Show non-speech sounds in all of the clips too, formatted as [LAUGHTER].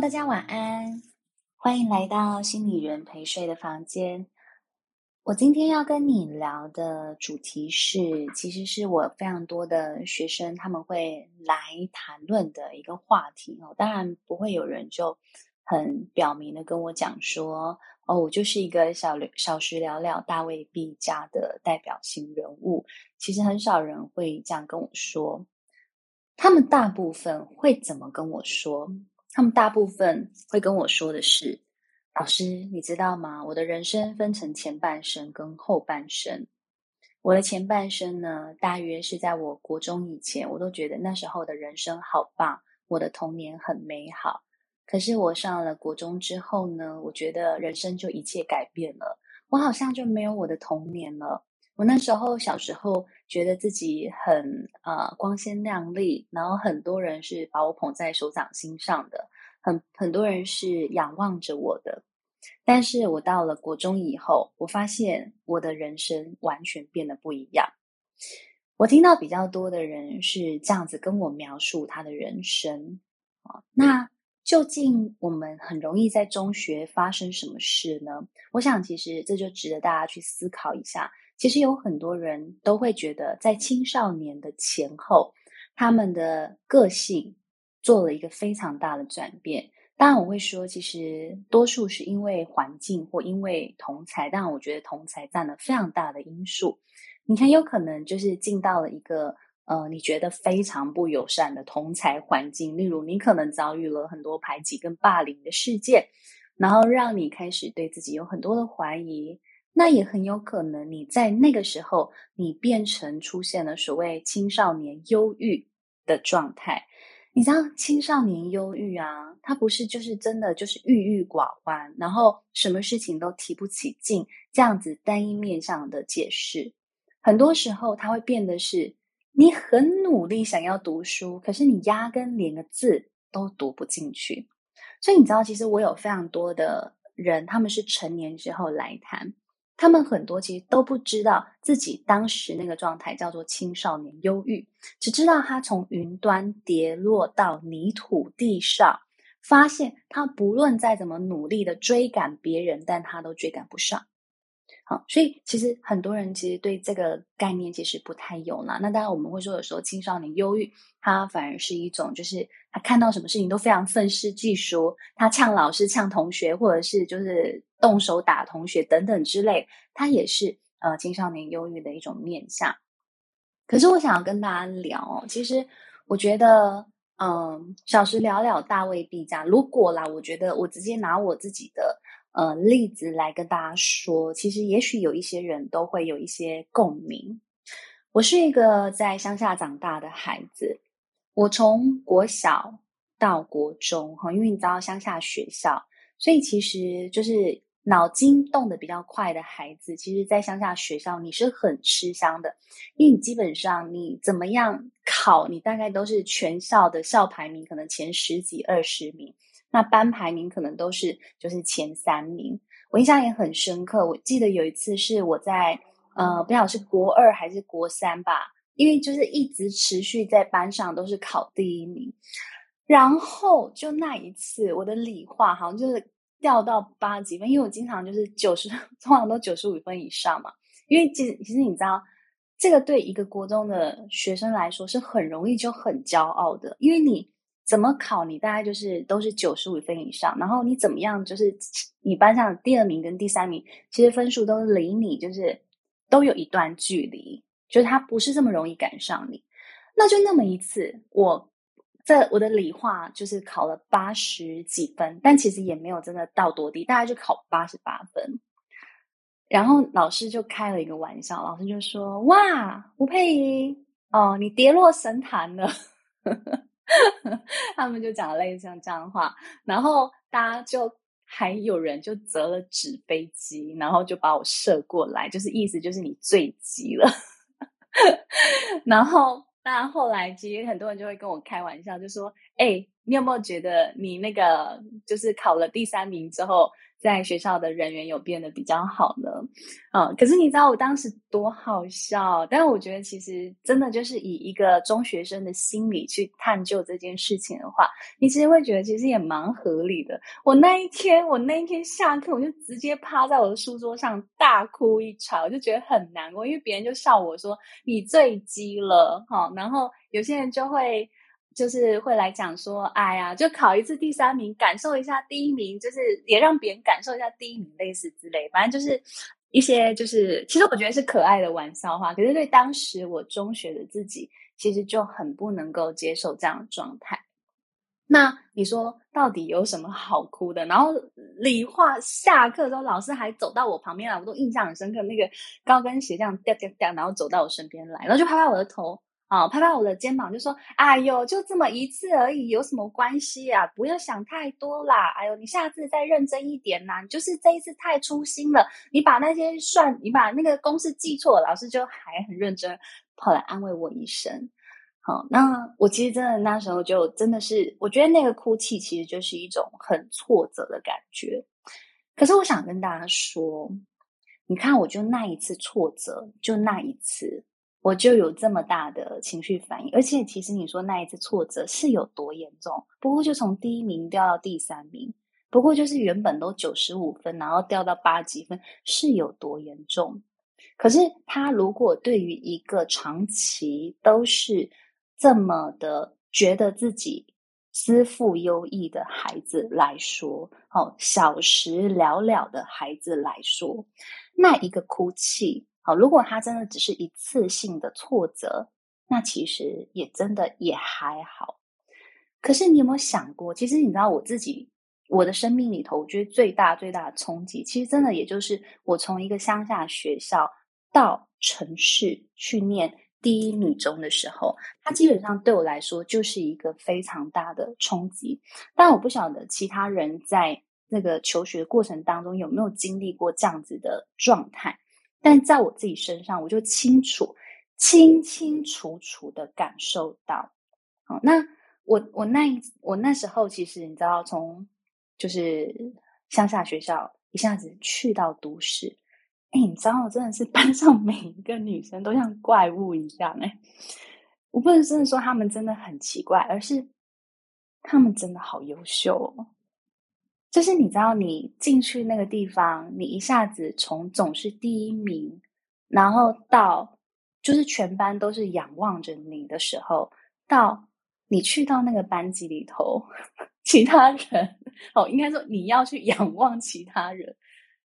大家晚安，欢迎来到心理人陪睡的房间。我今天要跟你聊的主题是，其实是我非常多的学生他们会来谈论的一个话题哦。当然不会有人就很表明的跟我讲说，哦，我就是一个小小时了了大卫毕加的代表性人物。其实很少人会这样跟我说，他们大部分会怎么跟我说？他们大部分会跟我说的是：“老师，你知道吗？我的人生分成前半生跟后半生。我的前半生呢，大约是在我国中以前，我都觉得那时候的人生好棒，我的童年很美好。可是我上了国中之后呢，我觉得人生就一切改变了，我好像就没有我的童年了。”我那时候小时候觉得自己很呃光鲜亮丽，然后很多人是把我捧在手掌心上的，很很多人是仰望着我的。但是我到了国中以后，我发现我的人生完全变得不一样。我听到比较多的人是这样子跟我描述他的人生啊，那究竟我们很容易在中学发生什么事呢？我想其实这就值得大家去思考一下。其实有很多人都会觉得，在青少年的前后，他们的个性做了一个非常大的转变。当然，我会说，其实多数是因为环境或因为同才，但，我觉得同才占了非常大的因素。你很有可能就是进到了一个呃，你觉得非常不友善的同才环境，例如你可能遭遇了很多排挤跟霸凌的事件，然后让你开始对自己有很多的怀疑。那也很有可能，你在那个时候，你变成出现了所谓青少年忧郁的状态。你知道青少年忧郁啊，他不是就是真的就是郁郁寡欢，然后什么事情都提不起劲，这样子单一面向的解释。很多时候，他会变得是你很努力想要读书，可是你压根连个字都读不进去。所以你知道，其实我有非常多的人，他们是成年之后来谈。他们很多其实都不知道自己当时那个状态叫做青少年忧郁，只知道他从云端跌落到泥土地上，发现他不论再怎么努力的追赶别人，但他都追赶不上。好，所以其实很多人其实对这个概念其实不太有啦。那当然我们会说，有时候青少年忧郁，他反而是一种，就是他看到什么事情都非常愤世嫉俗，他呛老师、呛同学，或者是就是动手打同学等等之类，他也是呃青少年忧郁的一种面相。可是我想要跟大家聊，其实我觉得，嗯、小时了了，大未必这样。如果啦，我觉得我直接拿我自己的。呃，例子来跟大家说，其实也许有一些人都会有一些共鸣。我是一个在乡下长大的孩子，我从国小到国中，哈，因为你知道乡下学校，所以其实就是脑筋动得比较快的孩子，其实，在乡下学校你是很吃香的，因为你基本上你怎么样考，你大概都是全校的校排名可能前十几二十名。那班排名可能都是就是前三名，我印象也很深刻。我记得有一次是我在呃，不晓得是国二还是国三吧，因为就是一直持续在班上都是考第一名。然后就那一次，我的理化好像就是掉到八几分，因为我经常就是九十，[LAUGHS] 通常都九十五分以上嘛。因为其实其实你知道，这个对一个国中的学生来说是很容易就很骄傲的，因为你。怎么考你大概就是都是九十五分以上，然后你怎么样就是你班上的第二名跟第三名，其实分数都离你就是都有一段距离，就是他不是这么容易赶上你。那就那么一次，我在我的理化就是考了八十几分，但其实也没有真的到多低，大概就考八十八分。然后老师就开了一个玩笑，老师就说：“哇，吴佩仪，哦，你跌落神坛了。” [LAUGHS] 他们就讲类似像这样的话，然后大家就还有人就折了纸飞机，然后就把我射过来，就是意思就是你坠机了。[LAUGHS] 然后当然后来其实很多人就会跟我开玩笑，就说：“哎，你有没有觉得你那个就是考了第三名之后，在学校的人缘有变得比较好呢？嗯，可是你知道我当时多好笑？但是我觉得其实真的就是以一个中学生的心理去探究这件事情的话，你其实会觉得其实也蛮合理的。我那一天，我那一天下课，我就直接趴在我的书桌上大哭一场，我就觉得很难过，因为别人就笑我说你最鸡了，哈，然后有些人就会。就是会来讲说，哎呀，就考一次第三名，感受一下第一名，就是也让别人感受一下第一名，类似之类，反正就是一些就是，其实我觉得是可爱的玩笑话。可是对当时我中学的自己，其实就很不能够接受这样的状态。那你说到底有什么好哭的？然后理化下课的时候，老师还走到我旁边来，我都印象很深刻，那个高跟鞋这样掉掉掉，然后走到我身边来，然后就拍拍我的头。啊、哦，拍拍我的肩膀，就说：“哎呦，就这么一次而已，有什么关系啊？不要想太多啦！哎呦，你下次再认真一点呐！你就是这一次太粗心了，你把那些算，你把那个公式记错，老师就还很认真跑来安慰我一声。好，那我其实真的那时候就真的是，我觉得那个哭泣其实就是一种很挫折的感觉。可是我想跟大家说，你看，我就那一次挫折，就那一次。”我就有这么大的情绪反应，而且其实你说那一次挫折是有多严重？不过就从第一名掉到第三名，不过就是原本都九十五分，然后掉到八几分，是有多严重？可是他如果对于一个长期都是这么的觉得自己资赋优异的孩子来说，哦，小时了了的孩子来说，那一个哭泣。好，如果他真的只是一次性的挫折，那其实也真的也还好。可是你有没有想过，其实你知道我自己，我的生命里头，我觉得最大最大的冲击，其实真的也就是我从一个乡下学校到城市去念第一女中的时候，它基本上对我来说就是一个非常大的冲击。但我不晓得其他人在那个求学过程当中有没有经历过这样子的状态。但在我自己身上，我就清楚、清清楚楚的感受到。好，那我我那一我那时候，其实你知道，从就是乡下学校一下子去到都市，哎，你知道，真的是 [LAUGHS] 班上每一个女生都像怪物一样。哎，我不能真的说她们真的很奇怪，而是她们真的好优秀哦。就是你知道，你进去那个地方，你一下子从总是第一名，然后到就是全班都是仰望着你的时候，到你去到那个班级里头，[LAUGHS] 其他人哦，应该说你要去仰望其他人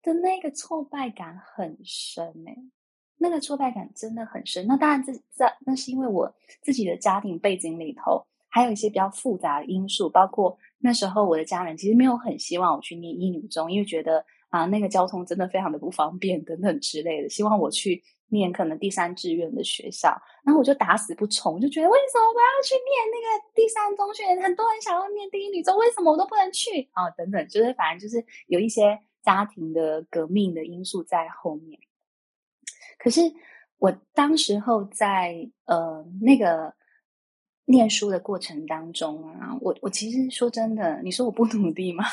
的那个挫败感很深诶，那个挫败感真的很深。那当然这，这这那是因为我自己的家庭背景里头还有一些比较复杂的因素，包括。那时候我的家人其实没有很希望我去念一女中，因为觉得啊那个交通真的非常的不方便等等之类的，希望我去念可能第三志愿的学校。然后我就打死不从，就觉得为什么我要去念那个第三中学？很多人想要念第一女中，为什么我都不能去？啊，等等，就是反正就是有一些家庭的革命的因素在后面。可是我当时候在呃那个。念书的过程当中啊，我我其实说真的，你说我不努力吗？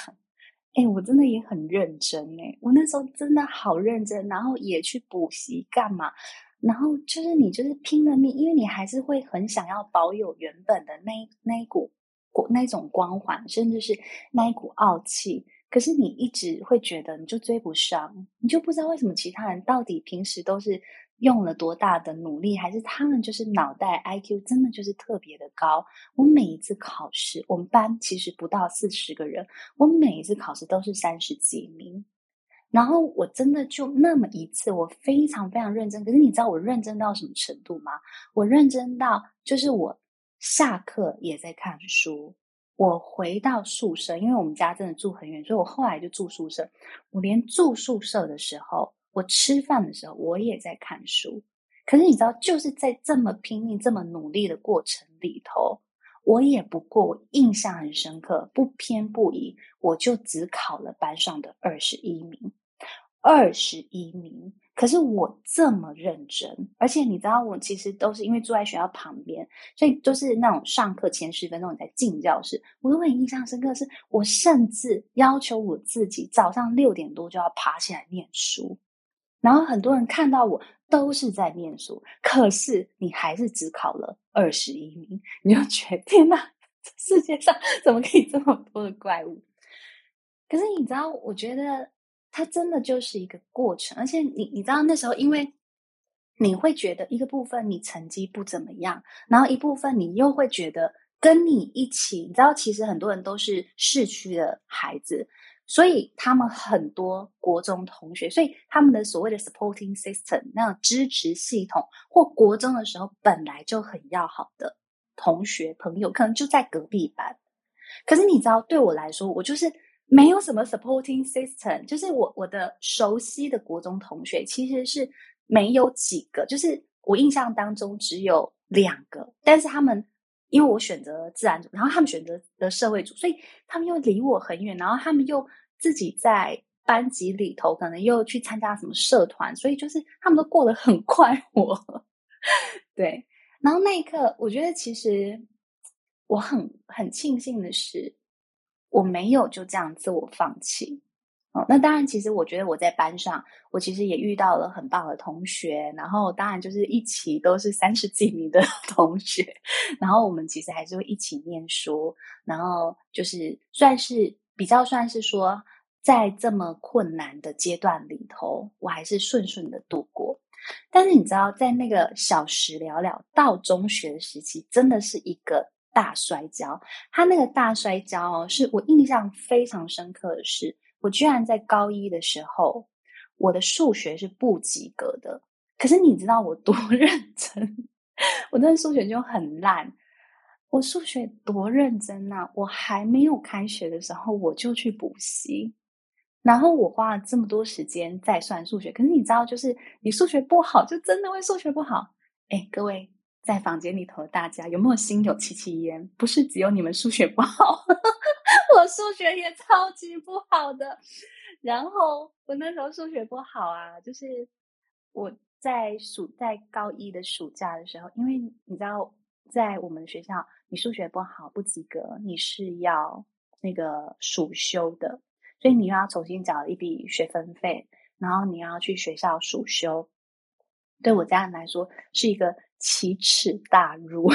哎，我真的也很认真哎，我那时候真的好认真，然后也去补习干嘛，然后就是你就是拼了命，因为你还是会很想要保有原本的那那一股那种光环，甚至是那一股傲气，可是你一直会觉得你就追不上，你就不知道为什么其他人到底平时都是。用了多大的努力，还是他们就是脑袋 IQ 真的就是特别的高。我每一次考试，我们班其实不到四十个人，我每一次考试都是三十几名。然后我真的就那么一次，我非常非常认真。可是你知道我认真到什么程度吗？我认真到就是我下课也在看书，我回到宿舍，因为我们家真的住很远，所以我后来就住宿舍。我连住宿舍的时候。我吃饭的时候，我也在看书。可是你知道，就是在这么拼命、这么努力的过程里头，我也不过我印象很深刻，不偏不倚，我就只考了班上的二十一名。二十一名。可是我这么认真，而且你知道，我其实都是因为住在学校旁边，所以就是那种上课前十分钟你才进教室，我都很印象深刻是。是我甚至要求我自己早上六点多就要爬起来念书，然后很多人看到我都是在念书，可是你还是只考了二十一名，你就觉得天哪，世界上怎么可以这么多的怪物？可是你知道，我觉得。它真的就是一个过程，而且你你知道那时候，因为你会觉得一个部分你成绩不怎么样，然后一部分你又会觉得跟你一起，你知道其实很多人都是市区的孩子，所以他们很多国中同学，所以他们的所谓的 supporting system 那种支持系统，或国中的时候本来就很要好的同学朋友，可能就在隔壁班。可是你知道，对我来说，我就是。没有什么 supporting system，就是我我的熟悉的国中同学其实是没有几个，就是我印象当中只有两个，但是他们因为我选择自然组，然后他们选择的社会组，所以他们又离我很远，然后他们又自己在班级里头可能又去参加什么社团，所以就是他们都过得很快活，[LAUGHS] 对。然后那一刻，我觉得其实我很很庆幸的是。我没有就这样自我放弃，哦，那当然，其实我觉得我在班上，我其实也遇到了很棒的同学，然后当然就是一起都是三十几名的 [LAUGHS] 同学，然后我们其实还是会一起念书，然后就是算是比较算是说，在这么困难的阶段里头，我还是顺顺的度过。但是你知道，在那个小时了了到中学的时期，真的是一个。大摔跤，他那个大摔跤哦，是我印象非常深刻的是，我居然在高一的时候，我的数学是不及格的。可是你知道我多 [LAUGHS] 认真？我那数学就很烂，我数学多认真啊！我还没有开学的时候，我就去补习，然后我花了这么多时间在算数学。可是你知道，就是你数学不好，就真的会数学不好。哎，各位。在房间里头，大家有没有心有戚戚焉？不是只有你们数学不好，[LAUGHS] 我数学也超级不好的。然后我那时候数学不好啊，就是我在暑在高一的暑假的时候，因为你知道，在我们学校，你数学不好不及格，你是要那个暑修的，所以你又要重新缴一笔学分费，然后你要去学校暑修。对我家人来说，是一个。奇耻大辱，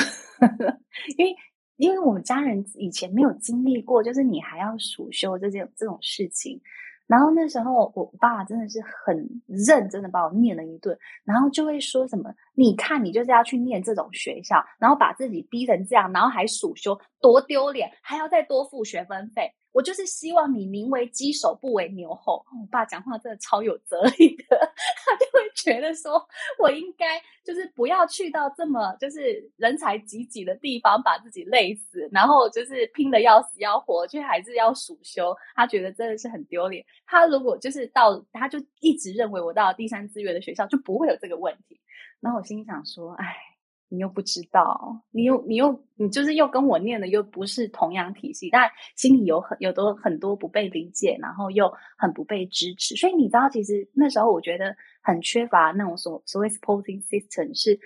[LAUGHS] 因为因为我们家人以前没有经历过，就是你还要暑修这件这种事情。然后那时候我爸真的是很认真的把我念了一顿，然后就会说什么：“你看你就是要去念这种学校，然后把自己逼成这样，然后还暑修，多丢脸，还要再多付学分费。”我就是希望你宁为鸡首不为牛后。我爸讲话真的超有哲理的，[LAUGHS] 他就会觉得说，我应该就是不要去到这么就是人才济济的地方，把自己累死，然后就是拼得要死要活，却还是要暑修。他觉得真的是很丢脸。他如果就是到，他就一直认为我到了第三志愿的学校就不会有这个问题。然后我心里想说，哎。你又不知道，你又你又你就是又跟我念的又不是同样体系，但心里有很有多很多不被理解，然后又很不被支持，所以你知道，其实那时候我觉得很缺乏那种所所谓 supporting system，是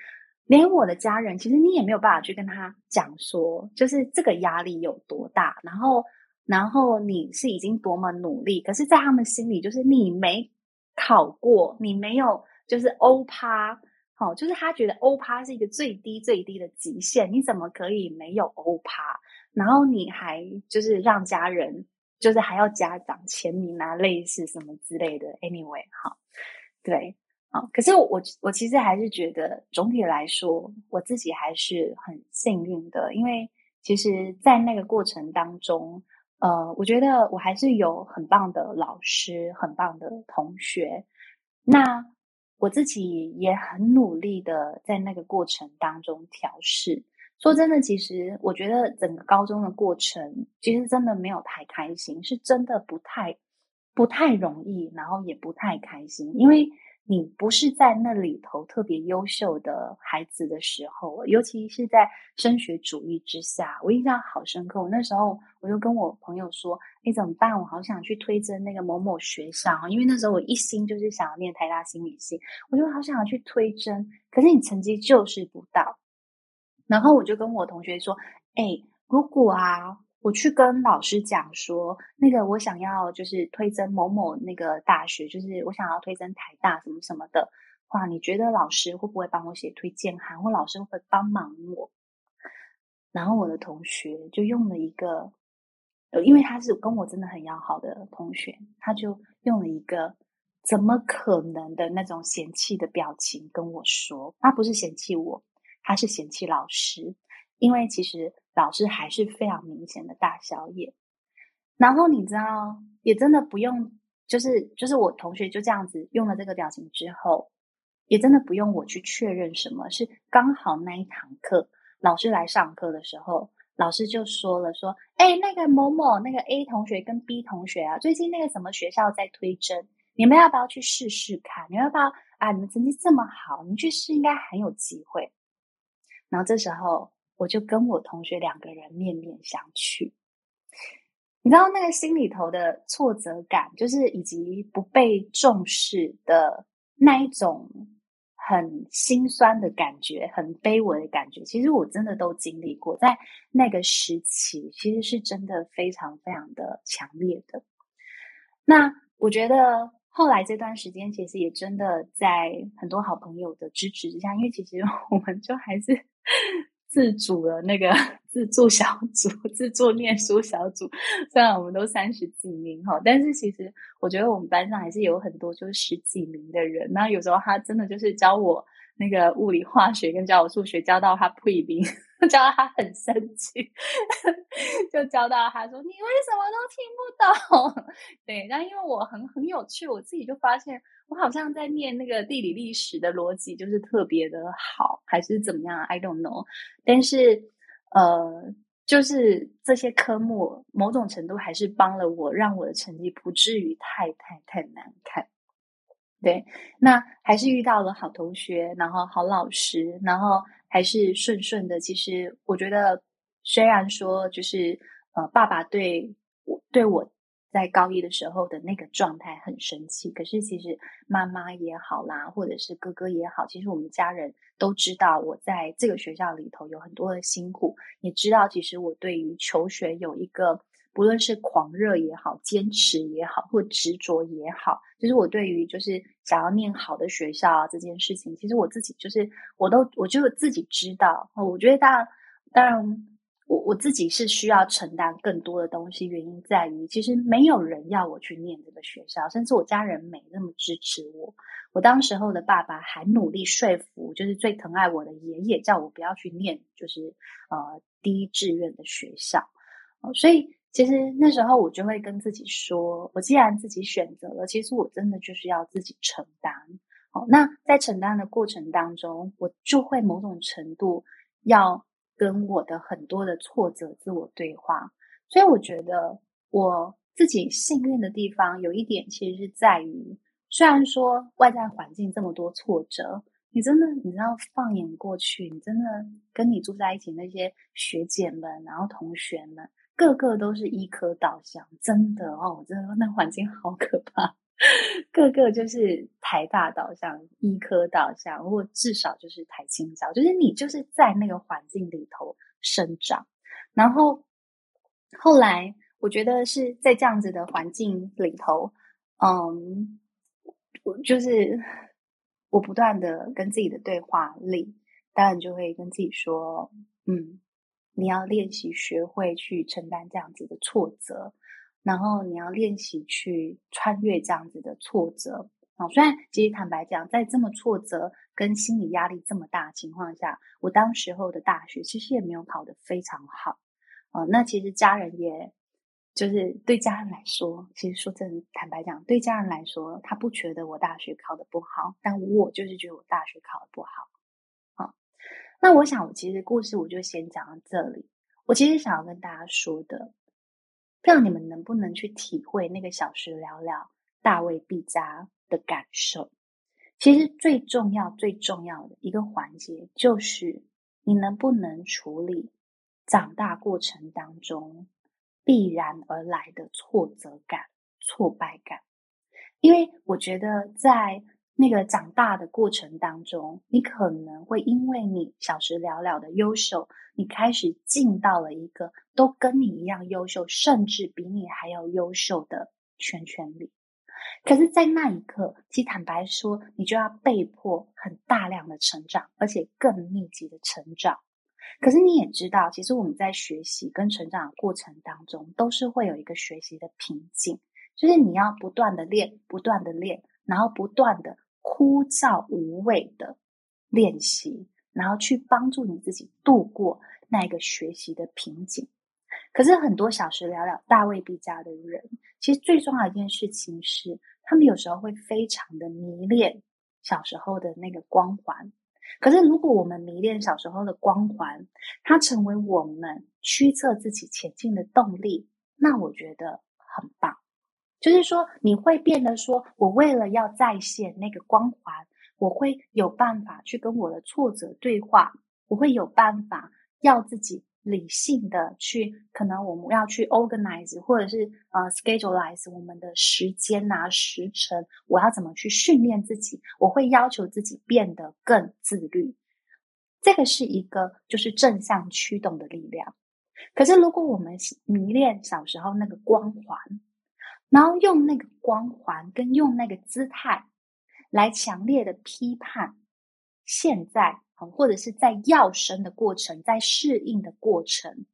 连我的家人，其实你也没有办法去跟他讲说，就是这个压力有多大，然后然后你是已经多么努力，可是在他们心里，就是你没考过，你没有就是欧趴。哦，就是他觉得欧趴是一个最低最低的极限，你怎么可以没有欧趴？然后你还就是让家人，就是还要家长签名啊，类似什么之类的。Anyway，好，对，好，可是我我其实还是觉得总体来说，我自己还是很幸运的，因为其实，在那个过程当中，呃，我觉得我还是有很棒的老师，很棒的同学，那。我自己也很努力的在那个过程当中调试。说真的，其实我觉得整个高中的过程，其实真的没有太开心，是真的不太不太容易，然后也不太开心。因为你不是在那里头特别优秀的孩子的时候，尤其是在升学主义之下，我印象好深刻。我那时候我就跟我朋友说：“你怎么办？我好想去推甄那个某某学校，因为那时候我一心就是想要念台大心理系，我就好想要去推甄。可是你成绩就是不到。”然后我就跟我同学说：“哎，如果啊。”我去跟老师讲说，那个我想要就是推甄某某那个大学，就是我想要推甄台大什么什么的话，你觉得老师会不会帮我写推荐函，或老师会会帮忙我？然后我的同学就用了一个，因为他是跟我真的很要好的同学，他就用了一个怎么可能的那种嫌弃的表情跟我说，他不是嫌弃我，他是嫌弃老师。因为其实老师还是非常明显的大小眼，然后你知道，也真的不用，就是就是我同学就这样子用了这个表情之后，也真的不用我去确认什么，是刚好那一堂课老师来上课的时候，老师就说了说，哎，那个某某那个 A 同学跟 B 同学啊，最近那个什么学校在推甄，你们要不要去试试看？你们要不要啊？你们成绩这么好，你去试应该很有机会。然后这时候。我就跟我同学两个人面面相觑，你知道那个心里头的挫折感，就是以及不被重视的那一种很心酸的感觉，很卑微的感觉。其实我真的都经历过，在那个时期，其实是真的非常非常的强烈的。那我觉得后来这段时间，其实也真的在很多好朋友的支持之下，因为其实 [LAUGHS] 我们就还是。自主的那个 [LAUGHS] 自助小组，自助念书小组，虽然我们都三十几名哈，但是其实我觉得我们班上还是有很多就是十几名的人。那有时候他真的就是教我那个物理化学，跟教我数学，教到他退兵。[LAUGHS] 教到他很生气，[LAUGHS] 就教到他说：“你为什么都听不懂？”对，但因为我很很有趣，我自己就发现我好像在念那个地理历史的逻辑就是特别的好，还是怎么样？I don't know。但是呃，就是这些科目某种程度还是帮了我，让我的成绩不至于太太太难看。对，那还是遇到了好同学，然后好老师，然后。还是顺顺的。其实我觉得，虽然说就是呃，爸爸对我对我在高一的时候的那个状态很生气，可是其实妈妈也好啦，或者是哥哥也好，其实我们家人都知道我在这个学校里头有很多的辛苦，也知道其实我对于求学有一个。不论是狂热也好，坚持也好，或执着也好，就是我对于就是想要念好的学校啊这件事情，其实我自己就是我都我就自己知道。我觉得当当然，我我自己是需要承担更多的东西，原因在于其实没有人要我去念这个学校，甚至我家人没那么支持我。我当时候的爸爸还努力说服，就是最疼爱我的爷爷，叫我不要去念，就是呃第一志愿的学校。所以。其实那时候我就会跟自己说，我既然自己选择了，其实我真的就是要自己承担。好，那在承担的过程当中，我就会某种程度要跟我的很多的挫折自我对话。所以我觉得我自己幸运的地方有一点，其实是在于，虽然说外在环境这么多挫折，你真的你知道放眼过去，你真的跟你住在一起那些学姐们，然后同学们。个个都是医科导向，真的哦，我真的那环境好可怕。个个就是台大导向、医科导向，或至少就是台清交，就是你就是在那个环境里头生长。然后后来，我觉得是在这样子的环境里头，嗯，我就是我不断的跟自己的对话里，当然就会跟自己说，嗯。你要练习学会去承担这样子的挫折，然后你要练习去穿越这样子的挫折啊！虽然其实坦白讲，在这么挫折跟心理压力这么大情况下，我当时候的大学其实也没有考得非常好啊。那其实家人也就是对家人来说，其实说真的，坦白讲，对家人来说，他不觉得我大学考得不好，但我就是觉得我大学考得不好啊。那我想，我其实故事我就先讲到这里。我其实想要跟大家说的，不知道你们能不能去体会那个小时了了大卫毕加的感受。其实最重要、最重要的一个环节，就是你能不能处理长大过程当中必然而来的挫折感、挫败感。因为我觉得，在那个长大的过程当中，你可能会因为你小时了了的优秀，你开始进到了一个都跟你一样优秀，甚至比你还要优秀的圈圈里。可是，在那一刻，其实坦白说，你就要被迫很大量的成长，而且更密集的成长。可是你也知道，其实我们在学习跟成长的过程当中，都是会有一个学习的瓶颈，就是你要不断的练，不断的练，然后不断的枯燥无味的练习，然后去帮助你自己度过那个学习的瓶颈。可是很多小时聊聊、大未必佳的人，其实最重要的一件事情是，他们有时候会非常的迷恋小时候的那个光环。可是如果我们迷恋小时候的光环，它成为我们驱策自己前进的动力，那我觉得很棒。就是说，你会变得说，我为了要再现那个光环，我会有办法去跟我的挫折对话，我会有办法要自己。理性的去，可能我们要去 organize，或者是呃 scheduleize 我们的时间啊时程，我要怎么去训练自己？我会要求自己变得更自律。这个是一个就是正向驱动的力量。可是如果我们迷恋小时候那个光环，然后用那个光环跟用那个姿态来强烈的批判现在。或者是在要生的过程，在适应的过程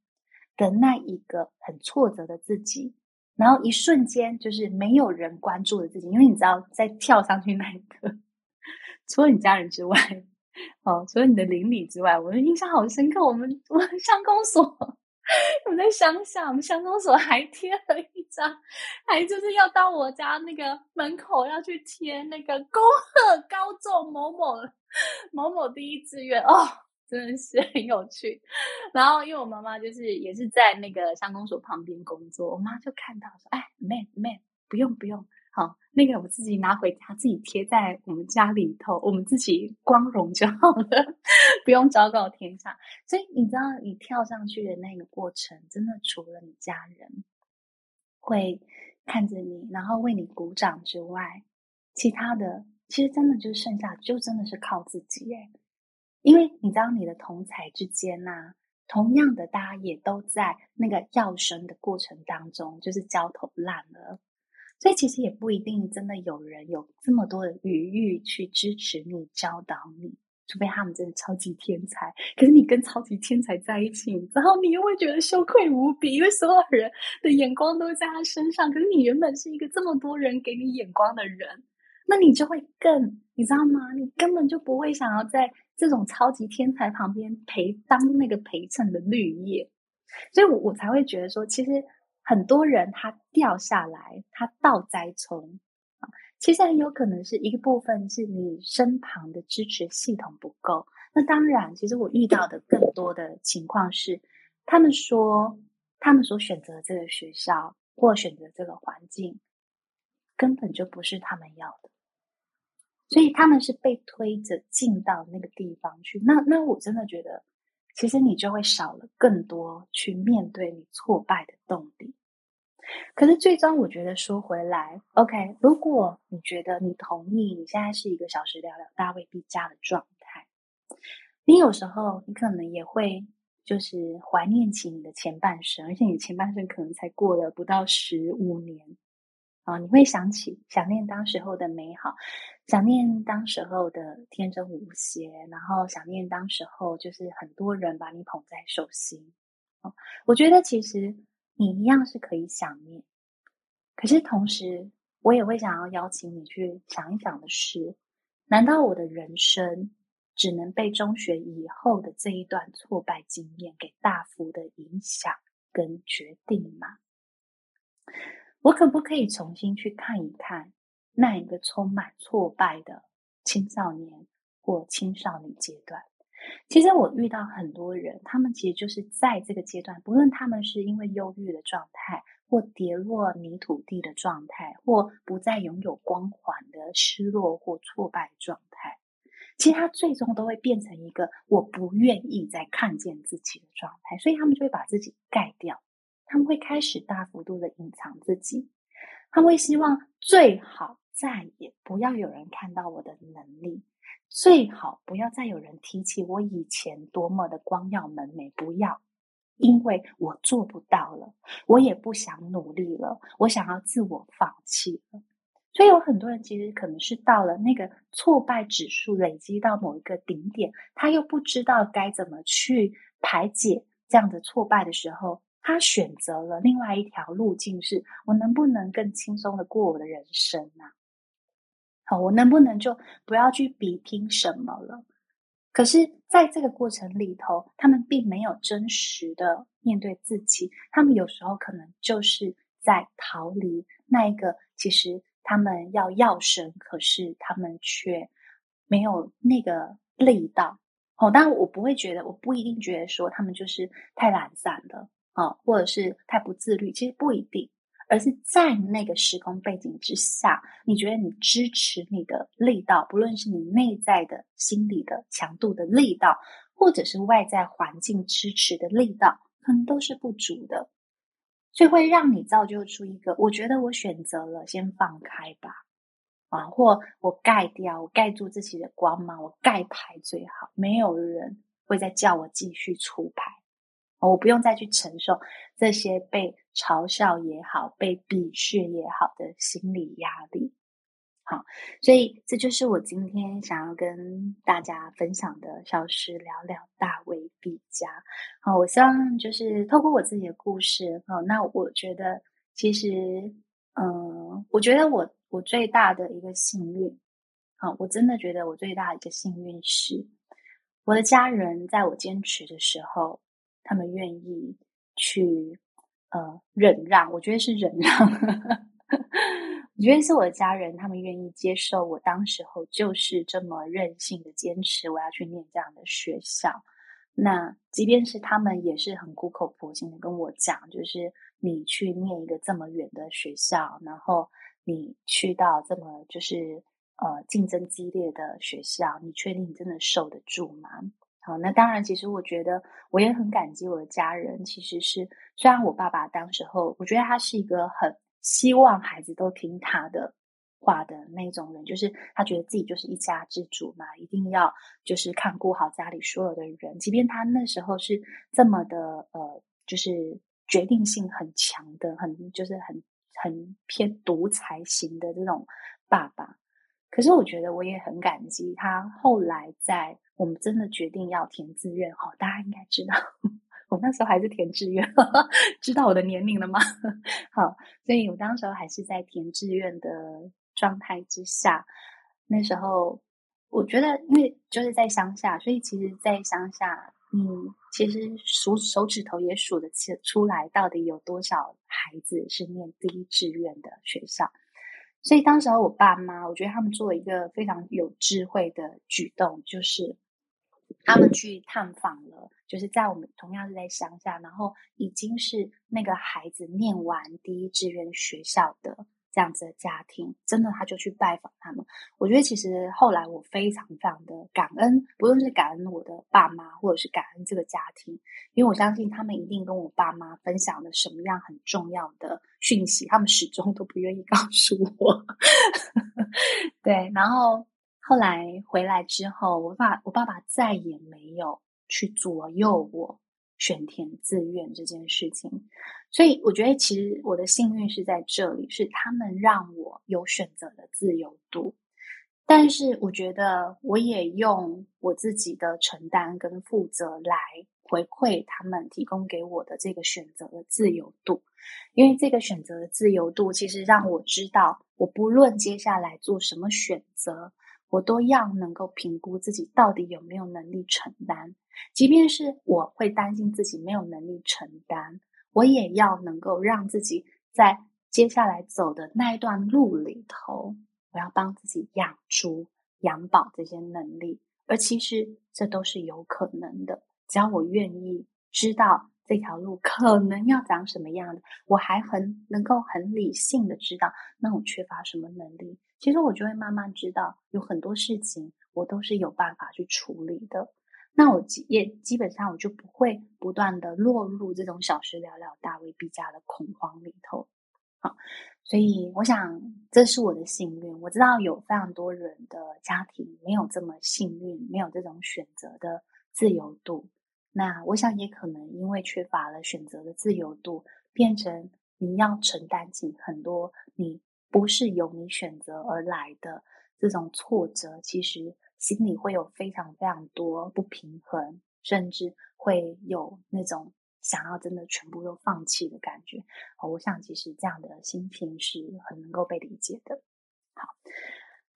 的那一个很挫折的自己，然后一瞬间就是没有人关注的自己，因为你知道，在跳上去那一刻，[LAUGHS] 除了你家人之外，哦，除了你的邻里之外，我的印象好深刻。我们我们乡公所。[LAUGHS] 我在乡下，我们乡公所还贴了一张，还就是要到我家那个门口要去贴那个恭贺高中某某某某第一志愿哦，真的是很有趣。然后因为我妈妈就是也是在那个乡公所旁边工作，我妈就看到说：“哎，妹妹，不用不用。”好，那个我自己拿回家，自己贴在我们家里头，我们自己光荣就好了，[LAUGHS] 不用昭告天下。所以你知道，你跳上去的那个过程，真的除了你家人会看着你，然后为你鼓掌之外，其他的其实真的就剩下，就真的是靠自己耶。因为你知道，你的同才之间呐、同样的，大家也都在那个要生的过程当中，就是焦头烂额。所以其实也不一定真的有人有这么多的余裕去支持你、教导你，除非他们真的超级天才。可是你跟超级天才在一起，然后你又会觉得羞愧无比，因为所有人的眼光都在他身上。可是你原本是一个这么多人给你眼光的人，那你就会更，你知道吗？你根本就不会想要在这种超级天才旁边陪当那个陪衬的绿叶。所以我我才会觉得说，其实。很多人他掉下来，他倒栽葱啊，其实很有可能是一个部分是你身旁的支持系统不够。那当然，其实我遇到的更多的情况是，他们说他们所选择这个学校或选择这个环境，根本就不是他们要的，所以他们是被推着进到那个地方去。那那我真的觉得。其实你就会少了更多去面对你挫败的动力。可是最终，我觉得说回来，OK，如果你觉得你同意，你现在是一个小时了了，大未必加的状态，你有时候你可能也会就是怀念起你的前半生，而且你前半生可能才过了不到十五年。啊，你会想起想念当时候的美好，想念当时候的天真无邪，然后想念当时候就是很多人把你捧在手心。哦，我觉得其实你一样是可以想念，可是同时我也会想要邀请你去想一想的是，难道我的人生只能被中学以后的这一段挫败经验给大幅的影响跟决定吗？我可不可以重新去看一看那一个充满挫败的青少年或青少女阶段？其实我遇到很多人，他们其实就是在这个阶段，不论他们是因为忧郁的状态，或跌落泥土地的状态，或不再拥有光环的失落或挫败状态。其实他最终都会变成一个我不愿意再看见自己的状态，所以他们就会把自己盖掉，他们会开始大幅度的隐藏自己，他们会希望最好再也不要有人看到我的能力，最好不要再有人提起我以前多么的光耀门楣，不要，因为我做不到了，我也不想努力了，我想要自我放弃了。所以有很多人其实可能是到了那个挫败指数累积到某一个顶点，他又不知道该怎么去排解这样的挫败的时候，他选择了另外一条路径是：我能不能更轻松的过我的人生呢？好，我能不能就不要去比拼什么了？可是，在这个过程里头，他们并没有真实的面对自己，他们有时候可能就是在逃离那一个其实。他们要要生，可是他们却没有那个力道。哦，当然我不会觉得，我不一定觉得说他们就是太懒散了啊，或者是太不自律。其实不一定，而是在那个时空背景之下，你觉得你支持你的力道，不论是你内在的心理的强度的力道，或者是外在环境支持的力道，可能都是不足的。所以会让你造就出一个，我觉得我选择了先放开吧，啊，或我盖掉，我盖住自己的光芒，我盖牌最好，没有人会再叫我继续出牌，我不用再去承受这些被嘲笑也好，被鄙视也好的心理压力。好，所以这就是我今天想要跟大家分享的《小时了了，大卫毕加》。好，我希望就是透过我自己的故事，好，那我觉得其实，嗯，我觉得我我最大的一个幸运，好，我真的觉得我最大的一个幸运是，我的家人在我坚持的时候，他们愿意去呃忍让，我觉得是忍让。[LAUGHS] 我觉得是我的家人，他们愿意接受我当时候就是这么任性的坚持，我要去念这样的学校。那即便是他们也是很苦口婆心的跟我讲，就是你去念一个这么远的学校，然后你去到这么就是呃竞争激烈的学校，你确定你真的受得住吗？好，那当然，其实我觉得我也很感激我的家人。其实是虽然我爸爸当时候，我觉得他是一个很。希望孩子都听他的话的那种人，就是他觉得自己就是一家之主嘛，一定要就是看顾好家里所有的人。即便他那时候是这么的呃，就是决定性很强的，很就是很很偏独裁型的这种爸爸，可是我觉得我也很感激他。后来在我们真的决定要填志愿，哦，大家应该知道。[LAUGHS] 我那时候还是填志愿，[LAUGHS] 知道我的年龄了吗？[LAUGHS] 好，所以我当时候还是在填志愿的状态之下。那时候我觉得，因为就是在乡下，所以其实，在乡下，嗯，其实数手指头也数得起出来，到底有多少孩子是念第一志愿的学校。所以当时候我爸妈，我觉得他们做了一个非常有智慧的举动，就是。他们去探访了，就是在我们同样是在乡下，然后已经是那个孩子念完第一志愿学校的这样子的家庭，真的他就去拜访他们。我觉得其实后来我非常非常的感恩，不论是感恩我的爸妈，或者是感恩这个家庭，因为我相信他们一定跟我爸妈分享了什么样很重要的讯息，他们始终都不愿意 [LAUGHS] 告诉我。[LAUGHS] 对，然后。后来回来之后，我爸我爸爸再也没有去左右我选填志愿这件事情，所以我觉得其实我的幸运是在这里，是他们让我有选择的自由度。但是我觉得我也用我自己的承担跟负责来回馈他们提供给我的这个选择的自由度，因为这个选择的自由度其实让我知道，我不论接下来做什么选择。我都要能够评估自己到底有没有能力承担，即便是我会担心自己没有能力承担，我也要能够让自己在接下来走的那一段路里头，我要帮自己养猪、养饱这些能力。而其实这都是有可能的，只要我愿意知道这条路可能要长什么样的，我还很能够很理性的知道，那我缺乏什么能力。其实我就会慢慢知道，有很多事情我都是有办法去处理的。那我也基本上我就不会不断的落入这种小事了了，大未必佳的恐慌里头。好，所以我想这是我的幸运。我知道有非常多人的家庭没有这么幸运，没有这种选择的自由度。那我想也可能因为缺乏了选择的自由度，变成你要承担起很多你不是由你选择而来的这种挫折，其实心里会有非常非常多不平衡，甚至会有那种想要真的全部都放弃的感觉。我想其实这样的心情是很能够被理解的。好。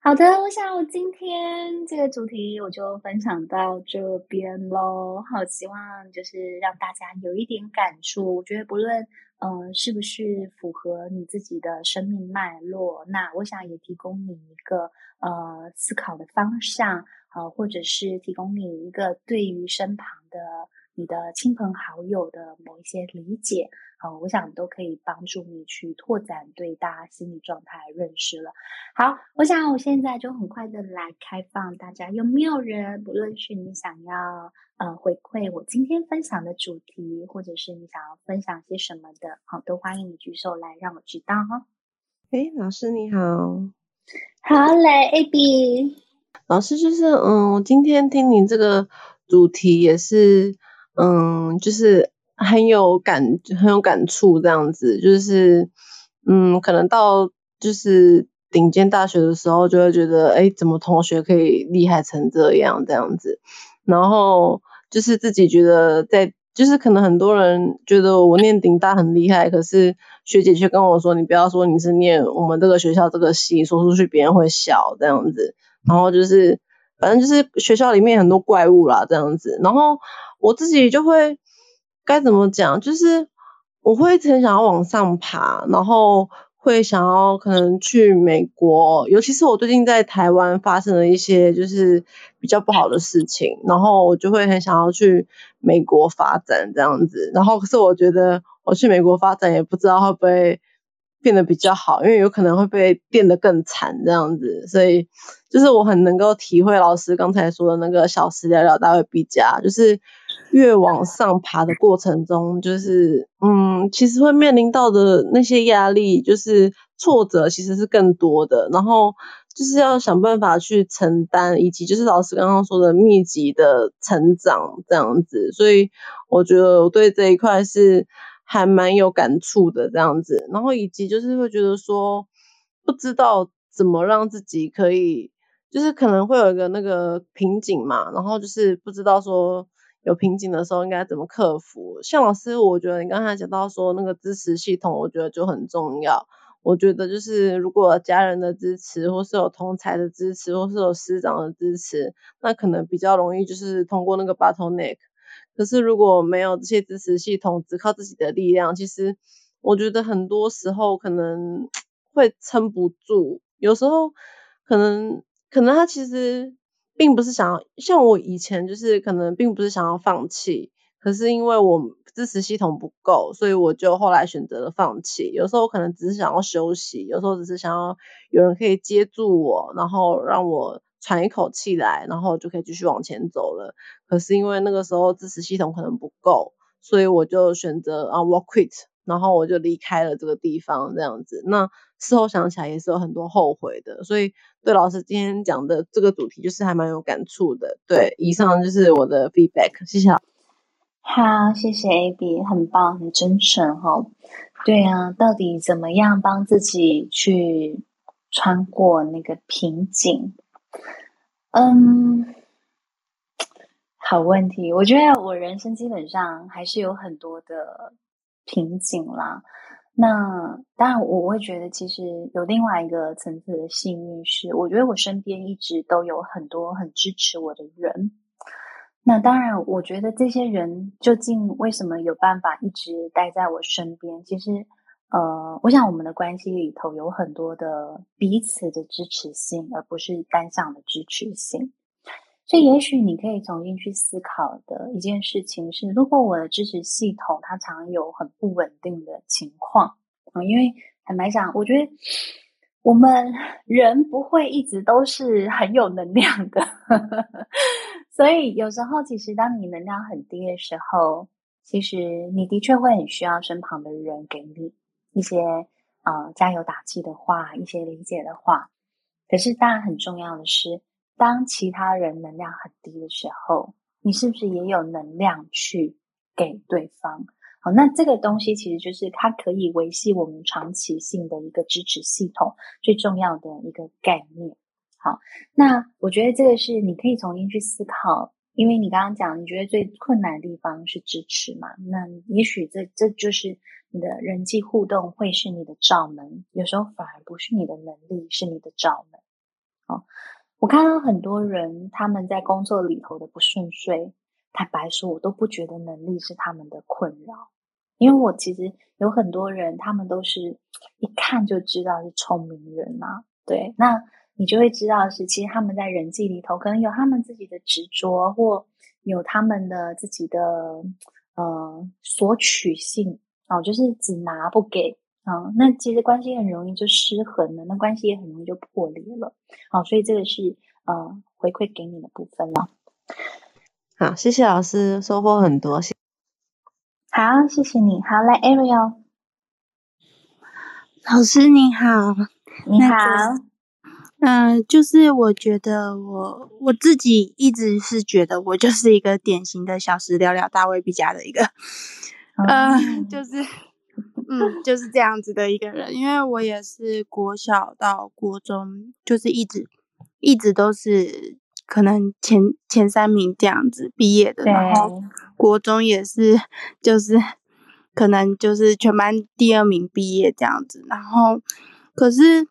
好的，我想我今天这个主题我就分享到这边喽。好，希望就是让大家有一点感触。我觉得不论嗯、呃、是不是符合你自己的生命脉络，那我想也提供你一个呃思考的方向，呃，或者是提供你一个对于身旁的你的亲朋好友的某一些理解。好，我想都可以帮助你去拓展对大家心理状态的认识了。好，我想我现在就很快的来开放大家，有没有人，不论是你想要呃回馈我今天分享的主题，或者是你想要分享些什么的，好，都欢迎你举手来让我知道哈。哎，老师你好，好嘞，AB，老师就是嗯，我今天听你这个主题也是嗯，就是。很有感，很有感触，这样子就是，嗯，可能到就是顶尖大学的时候，就会觉得，哎，怎么同学可以厉害成这样，这样子，然后就是自己觉得在，就是可能很多人觉得我念顶大很厉害，可是学姐却跟我说，你不要说你是念我们这个学校这个系，说出去别人会笑这样子，然后就是，反正就是学校里面很多怪物啦，这样子，然后我自己就会。该怎么讲？就是我会很想要往上爬，然后会想要可能去美国，尤其是我最近在台湾发生了一些就是比较不好的事情，然后我就会很想要去美国发展这样子。然后可是我觉得我去美国发展也不知道会不会变得比较好，因为有可能会被变得更惨这样子。所以就是我很能够体会老师刚才说的那个小时了了，大会必佳，就是。越往上爬的过程中，就是嗯，其实会面临到的那些压力，就是挫折，其实是更多的。然后就是要想办法去承担，以及就是老师刚刚说的密集的成长这样子。所以我觉得我对这一块是还蛮有感触的这样子。然后以及就是会觉得说，不知道怎么让自己可以，就是可能会有一个那个瓶颈嘛，然后就是不知道说。有瓶颈的时候应该怎么克服？像老师，我觉得你刚才讲到说那个支持系统，我觉得就很重要。我觉得就是如果家人的支持，或是有同才的支持，或是有师长的支持，那可能比较容易就是通过那个 bottleneck。可是如果没有这些支持系统，只靠自己的力量，其实我觉得很多时候可能会撑不住。有时候可能可能他其实。并不是想要像我以前就是可能并不是想要放弃，可是因为我支持系统不够，所以我就后来选择了放弃。有时候可能只是想要休息，有时候只是想要有人可以接住我，然后让我喘一口气来，然后就可以继续往前走了。可是因为那个时候支持系统可能不够，所以我就选择啊，walk quit，然后我就离开了这个地方这样子。那事后想起来也是有很多后悔的，所以。对老师今天讲的这个主题，就是还蛮有感触的。对，以上就是我的 feedback，谢谢。好，谢谢 AB，很棒，很真诚哈、对啊，到底怎么样帮自己去穿过那个瓶颈？嗯，好问题。我觉得我人生基本上还是有很多的瓶颈啦。那当然，我会觉得其实有另外一个层次的幸运是，我觉得我身边一直都有很多很支持我的人。那当然，我觉得这些人究竟为什么有办法一直待在我身边？其实，呃，我想我们的关系里头有很多的彼此的支持性，而不是单向的支持性。所以，也许你可以重新去思考的一件事情是：如果我的支持系统它常有很不稳定的情况，嗯，因为坦白讲，我觉得我们人不会一直都是很有能量的，[LAUGHS] 所以有时候其实当你能量很低的时候，其实你的确会很需要身旁的人给你一些呃加油打气的话，一些理解的话。可是，当然很重要的是。当其他人能量很低的时候，你是不是也有能量去给对方？好，那这个东西其实就是它可以维系我们长期性的一个支持系统最重要的一个概念。好，那我觉得这个是你可以重新去思考，因为你刚刚讲，你觉得最困难的地方是支持嘛？那也许这这就是你的人际互动会是你的罩门，有时候反而不是你的能力，是你的罩门。好。我看到很多人他们在工作里头的不顺遂，坦白说，我都不觉得能力是他们的困扰，因为我其实有很多人，他们都是一看就知道是聪明人嘛。对，那你就会知道是其实他们在人际里头可能有他们自己的执着，或有他们的自己的呃索取性哦，就是只拿不给。啊、哦，那其实关系很容易就失衡了，那关系也很容易就破裂了。好、哦，所以这个是呃回馈给你的部分了。好，谢谢老师，收获很多。谢好，谢谢你。好，来，Ariel，老师你好，你好。嗯、呃，就是我觉得我我自己一直是觉得我就是一个典型的小时了了，大未必佳的一个，呃，嗯、[LAUGHS] 就是。嗯，就是这样子的一个人，因为我也是国小到国中，就是一直一直都是可能前前三名这样子毕业的，然后国中也是就是可能就是全班第二名毕业这样子，然后可是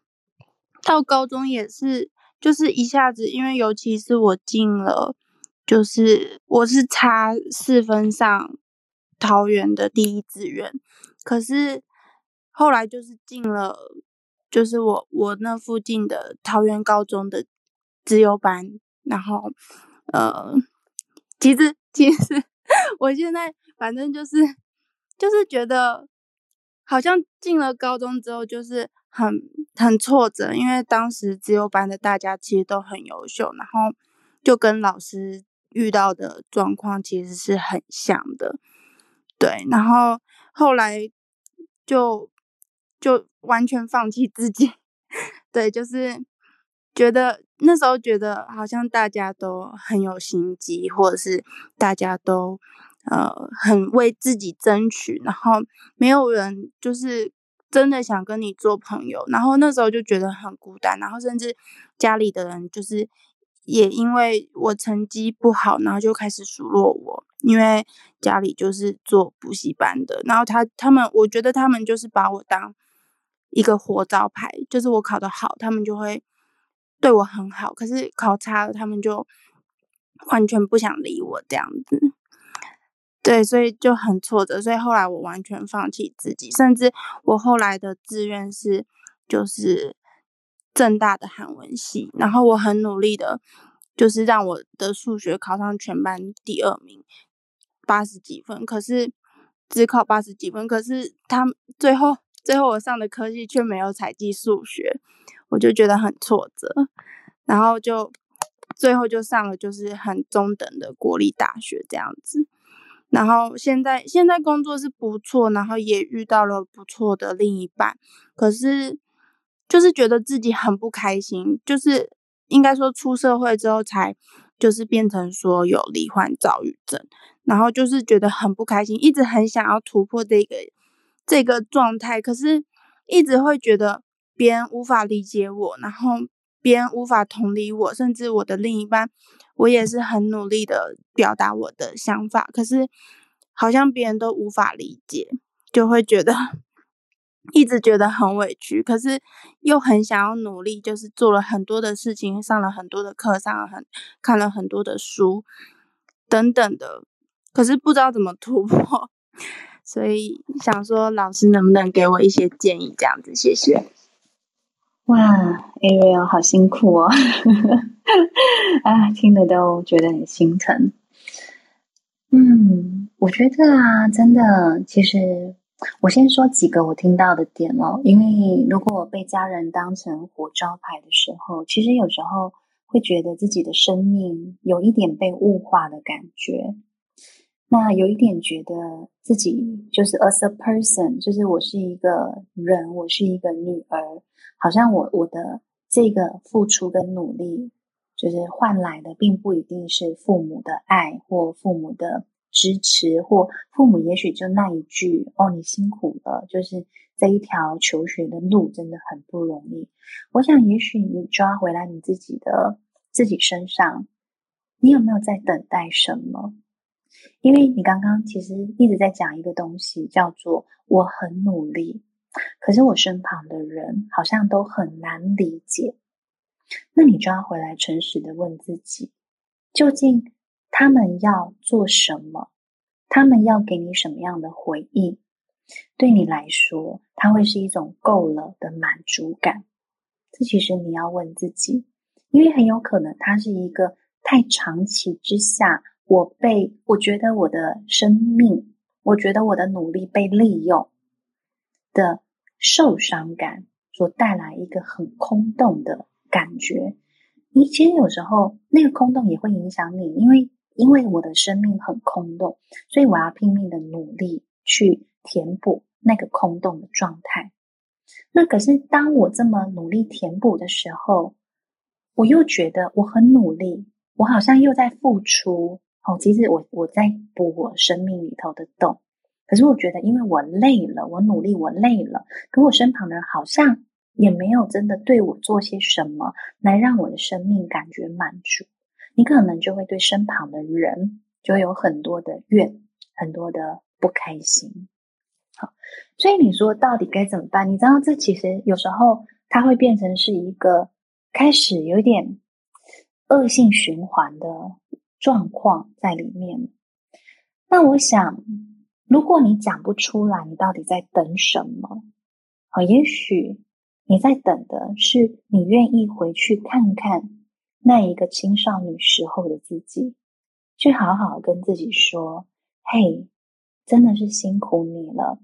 到高中也是就是一下子，因为尤其是我进了，就是我是差四分上桃园的第一志愿。可是后来就是进了，就是我我那附近的桃园高中的资优班，然后呃，其实其实 [LAUGHS] 我现在反正就是就是觉得好像进了高中之后就是很很挫折，因为当时资优班的大家其实都很优秀，然后就跟老师遇到的状况其实是很像的，对，然后。后来就就完全放弃自己，[LAUGHS] 对，就是觉得那时候觉得好像大家都很有心机，或者是大家都呃很为自己争取，然后没有人就是真的想跟你做朋友，然后那时候就觉得很孤单，然后甚至家里的人就是也因为我成绩不好，然后就开始数落我。因为家里就是做补习班的，然后他他们，我觉得他们就是把我当一个活招牌，就是我考得好，他们就会对我很好，可是考差了，他们就完全不想理我这样子。对，所以就很挫折，所以后来我完全放弃自己，甚至我后来的志愿是就是政大的韩文系，然后我很努力的，就是让我的数学考上全班第二名。八十几分，可是只考八十几分，可是他最后最后我上的科系却没有采计数学，我就觉得很挫折，然后就最后就上了就是很中等的国立大学这样子，然后现在现在工作是不错，然后也遇到了不错的另一半，可是就是觉得自己很不开心，就是应该说出社会之后才就是变成说有罹患躁郁症。然后就是觉得很不开心，一直很想要突破这个这个状态，可是一直会觉得别人无法理解我，然后别人无法同理我，甚至我的另一半，我也是很努力的表达我的想法，可是好像别人都无法理解，就会觉得一直觉得很委屈，可是又很想要努力，就是做了很多的事情，上了很多的课，上了很看了很多的书等等的。可是不知道怎么突破，[LAUGHS] 所以想说老师能不能给我一些建议？这样子，谢谢。哇，Ariel 好辛苦哦。[LAUGHS] 啊，听得都觉得很心疼。嗯，我觉得啊，真的，其实我先说几个我听到的点哦。因为如果我被家人当成活招牌的时候，其实有时候会觉得自己的生命有一点被物化的感觉。那有一点觉得自己就是 as a person，就是我是一个人，我是一个女儿，好像我我的这个付出跟努力。就是换来的，并不一定是父母的爱，或父母的支持，或父母也许就那一句“哦，你辛苦了”。就是这一条求学的路真的很不容易。我想，也许你抓回来你自己的自己身上，你有没有在等待什么？因为你刚刚其实一直在讲一个东西，叫做“我很努力”，可是我身旁的人好像都很难理解。那你抓回来诚实的问自己，究竟他们要做什么？他们要给你什么样的回应？对你来说，它会是一种够了的满足感。这其实你要问自己，因为很有可能它是一个太长期之下，我被我觉得我的生命，我觉得我的努力被利用的受伤感所带来一个很空洞的。感觉，你其实有时候那个空洞也会影响你，因为因为我的生命很空洞，所以我要拼命的努力去填补那个空洞的状态。那可是当我这么努力填补的时候，我又觉得我很努力，我好像又在付出。哦，其实我我在补我生命里头的洞，可是我觉得因为我累了，我努力，我累了，可我身旁的人好像。也没有真的对我做些什么来让我的生命感觉满足，你可能就会对身旁的人就会有很多的怨，很多的不开心。好，所以你说到底该怎么办？你知道这其实有时候它会变成是一个开始有点恶性循环的状况在里面。那我想，如果你讲不出来，你到底在等什么？好，也许。你在等的是你愿意回去看看那一个青少女时候的自己，去好好跟自己说：“嘿，真的是辛苦你了。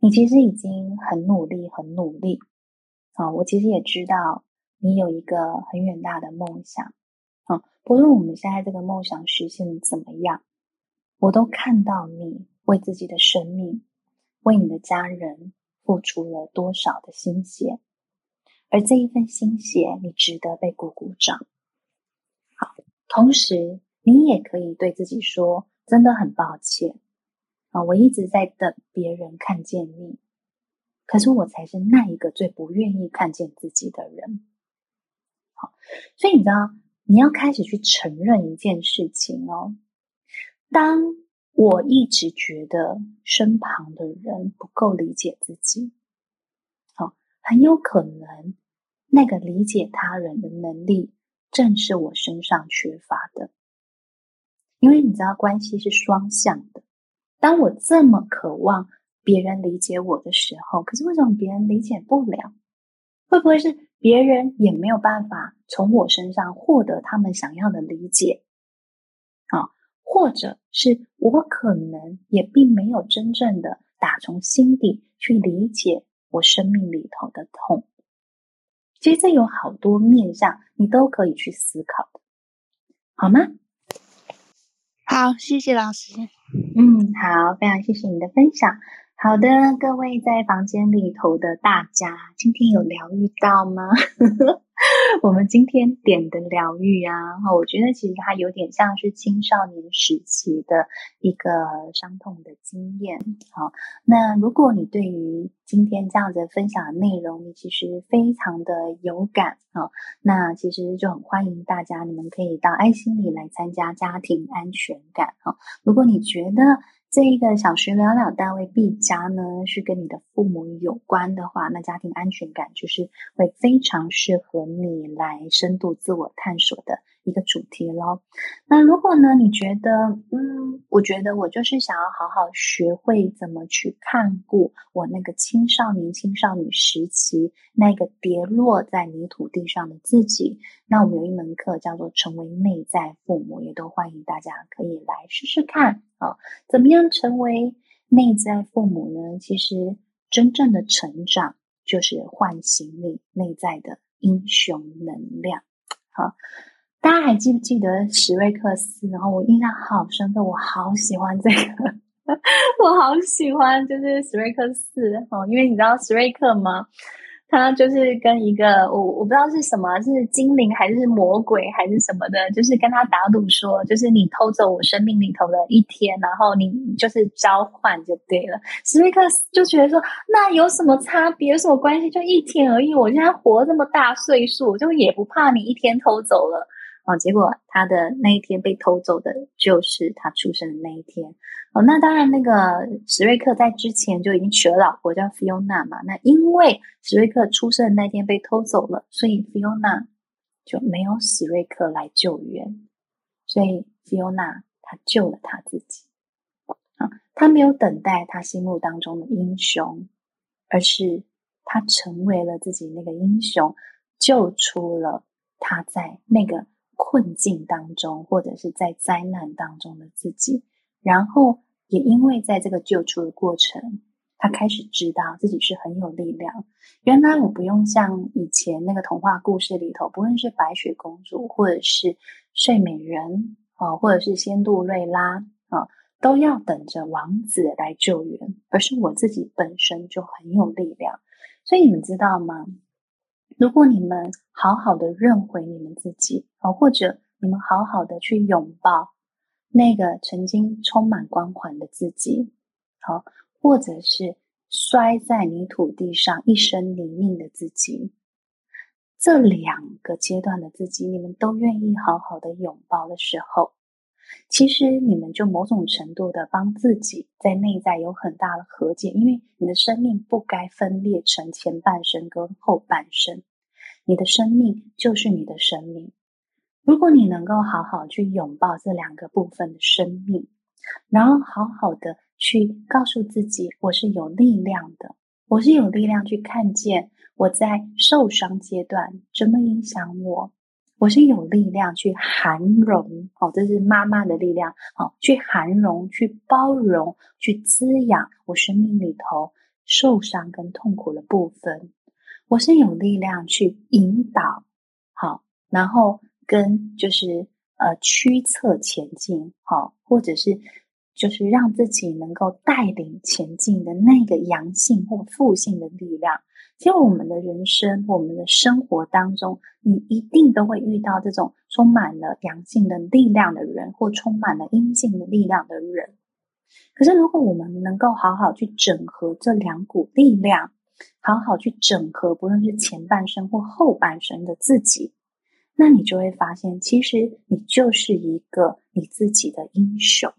你其实已经很努力，很努力。啊，我其实也知道你有一个很远大的梦想。啊，不论我们现在这个梦想实现的怎么样，我都看到你为自己的生命，为你的家人。”付出了多少的心血，而这一份心血，你值得被鼓鼓掌。好，同时你也可以对自己说：“真的很抱歉啊，我一直在等别人看见你，可是我才是那一个最不愿意看见自己的人。”好，所以你知道，你要开始去承认一件事情哦，当。我一直觉得身旁的人不够理解自己，很有可能那个理解他人的能力正是我身上缺乏的。因为你知道，关系是双向的。当我这么渴望别人理解我的时候，可是为什么别人理解不了？会不会是别人也没有办法从我身上获得他们想要的理解？啊。或者是我可能也并没有真正的打从心底去理解我生命里头的痛。其实这有好多面向，你都可以去思考的，好吗？好，谢谢老师。嗯，好，非常谢谢你的分享。好的，各位在房间里头的大家，今天有疗愈到吗？[LAUGHS] [LAUGHS] 我们今天点的疗愈啊，我觉得其实它有点像是青少年时期的一个伤痛的经验。好，那如果你对于今天这样子分享的内容，你其实非常的有感啊，那其实就很欢迎大家，你们可以到爱心理来参加家庭安全感啊。如果你觉得，这一个小时了了单位 B 加呢，是跟你的父母有关的话，那家庭安全感就是会非常适合你来深度自我探索的一个主题咯。那如果呢，你觉得嗯，我觉得我就是想要好好学会怎么去看顾我那个青少年、青少女时期那个跌落在泥土地上的自己。那我们有一门课叫做“成为内在父母”，也都欢迎大家可以来试试看啊，怎么样成为内在父母呢？其实真正的成长就是唤醒你内在的英雄能量。好。大家还记不记得史瑞克斯？然后我印象好深刻，我好喜欢这个，[LAUGHS] 我好喜欢就是史瑞克斯哦，因为你知道史瑞克吗？他就是跟一个我我不知道是什么，是精灵还是魔鬼还是什么的，就是跟他打赌说，就是你偷走我生命里头的一天，然后你就是交换就对了。史瑞克斯就觉得说，那有什么差别？有什么关系？就一天而已，我现在活这么大岁数，就也不怕你一天偷走了。哦，结果他的那一天被偷走的，就是他出生的那一天。哦，那当然，那个史瑞克在之前就已经娶了老婆，叫菲欧娜嘛。那因为史瑞克出生的那天被偷走了，所以菲欧娜就没有史瑞克来救援。所以菲欧娜她救了他自己。啊，他没有等待他心目当中的英雄，而是他成为了自己那个英雄，救出了他在那个。困境当中，或者是在灾难当中的自己，然后也因为在这个救出的过程，他开始知道自己是很有力量。原来我不用像以前那个童话故事里头，不论是白雪公主，或者是睡美人啊，或者是仙杜瑞拉啊，都要等着王子来救援，而是我自己本身就很有力量。所以你们知道吗？如果你们好好的认回你们自己，啊，或者你们好好的去拥抱那个曾经充满光环的自己，好，或者是摔在泥土地上一身泥泞的自己，这两个阶段的自己，你们都愿意好好的拥抱的时候，其实你们就某种程度的帮自己在内在有很大的和解，因为你的生命不该分裂成前半生跟后半生。你的生命就是你的生命。如果你能够好好去拥抱这两个部分的生命，然后好好的去告诉自己，我是有力量的，我是有力量去看见我在受伤阶段怎么影响我，我是有力量去涵容，哦，这是妈妈的力量，哦，去涵容、去包容、去滋养我生命里头受伤跟痛苦的部分。我是有力量去引导，好，然后跟就是呃驱策前进，好，或者是就是让自己能够带领前进的那个阳性或负性的力量。其实我们的人生，我们的生活当中，你一定都会遇到这种充满了阳性的力量的人，或充满了阴性的力量的人。可是，如果我们能够好好去整合这两股力量，好好去整合，不论是前半生或后半生的自己，那你就会发现，其实你就是一个你自己的英雄，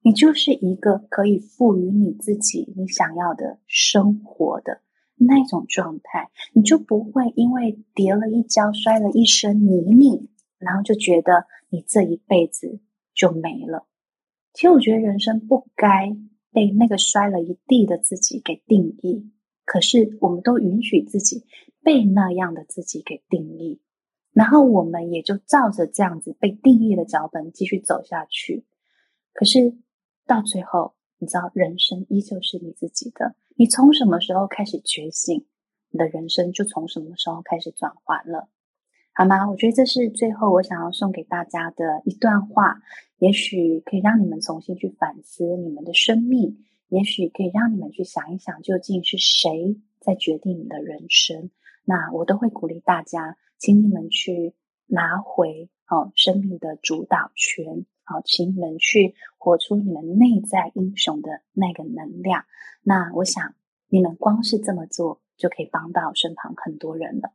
你就是一个可以赋予你自己你想要的生活的那种状态，你就不会因为跌了一跤，摔了一身泥泞，然后就觉得你这一辈子就没了。其实我觉得人生不该被那个摔了一地的自己给定义。可是，我们都允许自己被那样的自己给定义，然后我们也就照着这样子被定义的脚本继续走下去。可是到最后，你知道，人生依旧是你自己的。你从什么时候开始觉醒，你的人生就从什么时候开始转换了，好吗？我觉得这是最后我想要送给大家的一段话，也许可以让你们重新去反思你们的生命。也许可以让你们去想一想，究竟是谁在决定你的人生？那我都会鼓励大家，请你们去拿回哦生命的主导权，好，请你们去活出你们内在英雄的那个能量。那我想，你们光是这么做，就可以帮到身旁很多人了。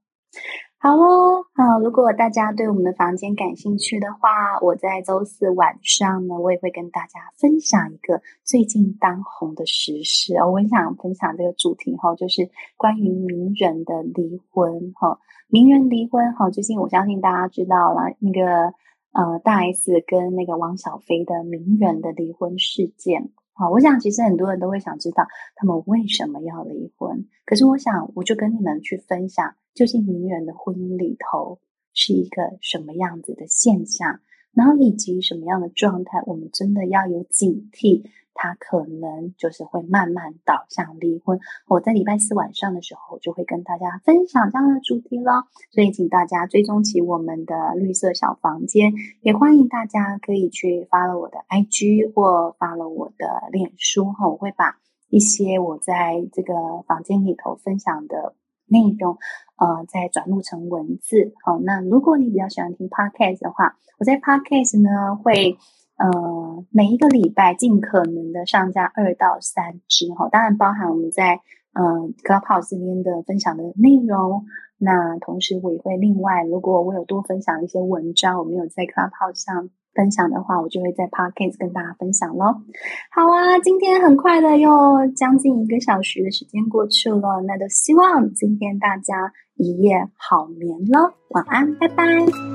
好哦，好。如果大家对我们的房间感兴趣的话，我在周四晚上呢，我也会跟大家分享一个最近当红的时事哦。我很想分享这个主题哈，就是关于名人的离婚哈。名人离婚哈，最近我相信大家知道了，那个呃大 S 跟那个汪小菲的名人的离婚事件。好，我想其实很多人都会想知道他们为什么要离婚。可是我想，我就跟你们去分享，究竟名人的婚姻里头是一个什么样子的现象，然后以及什么样的状态，我们真的要有警惕。他可能就是会慢慢导向离婚。我在礼拜四晚上的时候就会跟大家分享这样的主题了，所以请大家追踪起我们的绿色小房间，也欢迎大家可以去发了我的 IG 或发了我的脸书哈，我会把一些我在这个房间里头分享的内容，呃，再转录成文字。好，那如果你比较喜欢听 Podcast 的话，我在 Podcast 呢会。呃，每一个礼拜尽可能的上架二到三支哈，当然包含我们在呃 Clubhouse 这边的分享的内容。那同时我也会另外，如果我有多分享一些文章，我没有在 Clubhouse 上分享的话，我就会在 Podcast 跟大家分享咯。好啊，今天很快的又将近一个小时的时间过去了，那就希望今天大家一夜好眠咯。晚安，拜拜。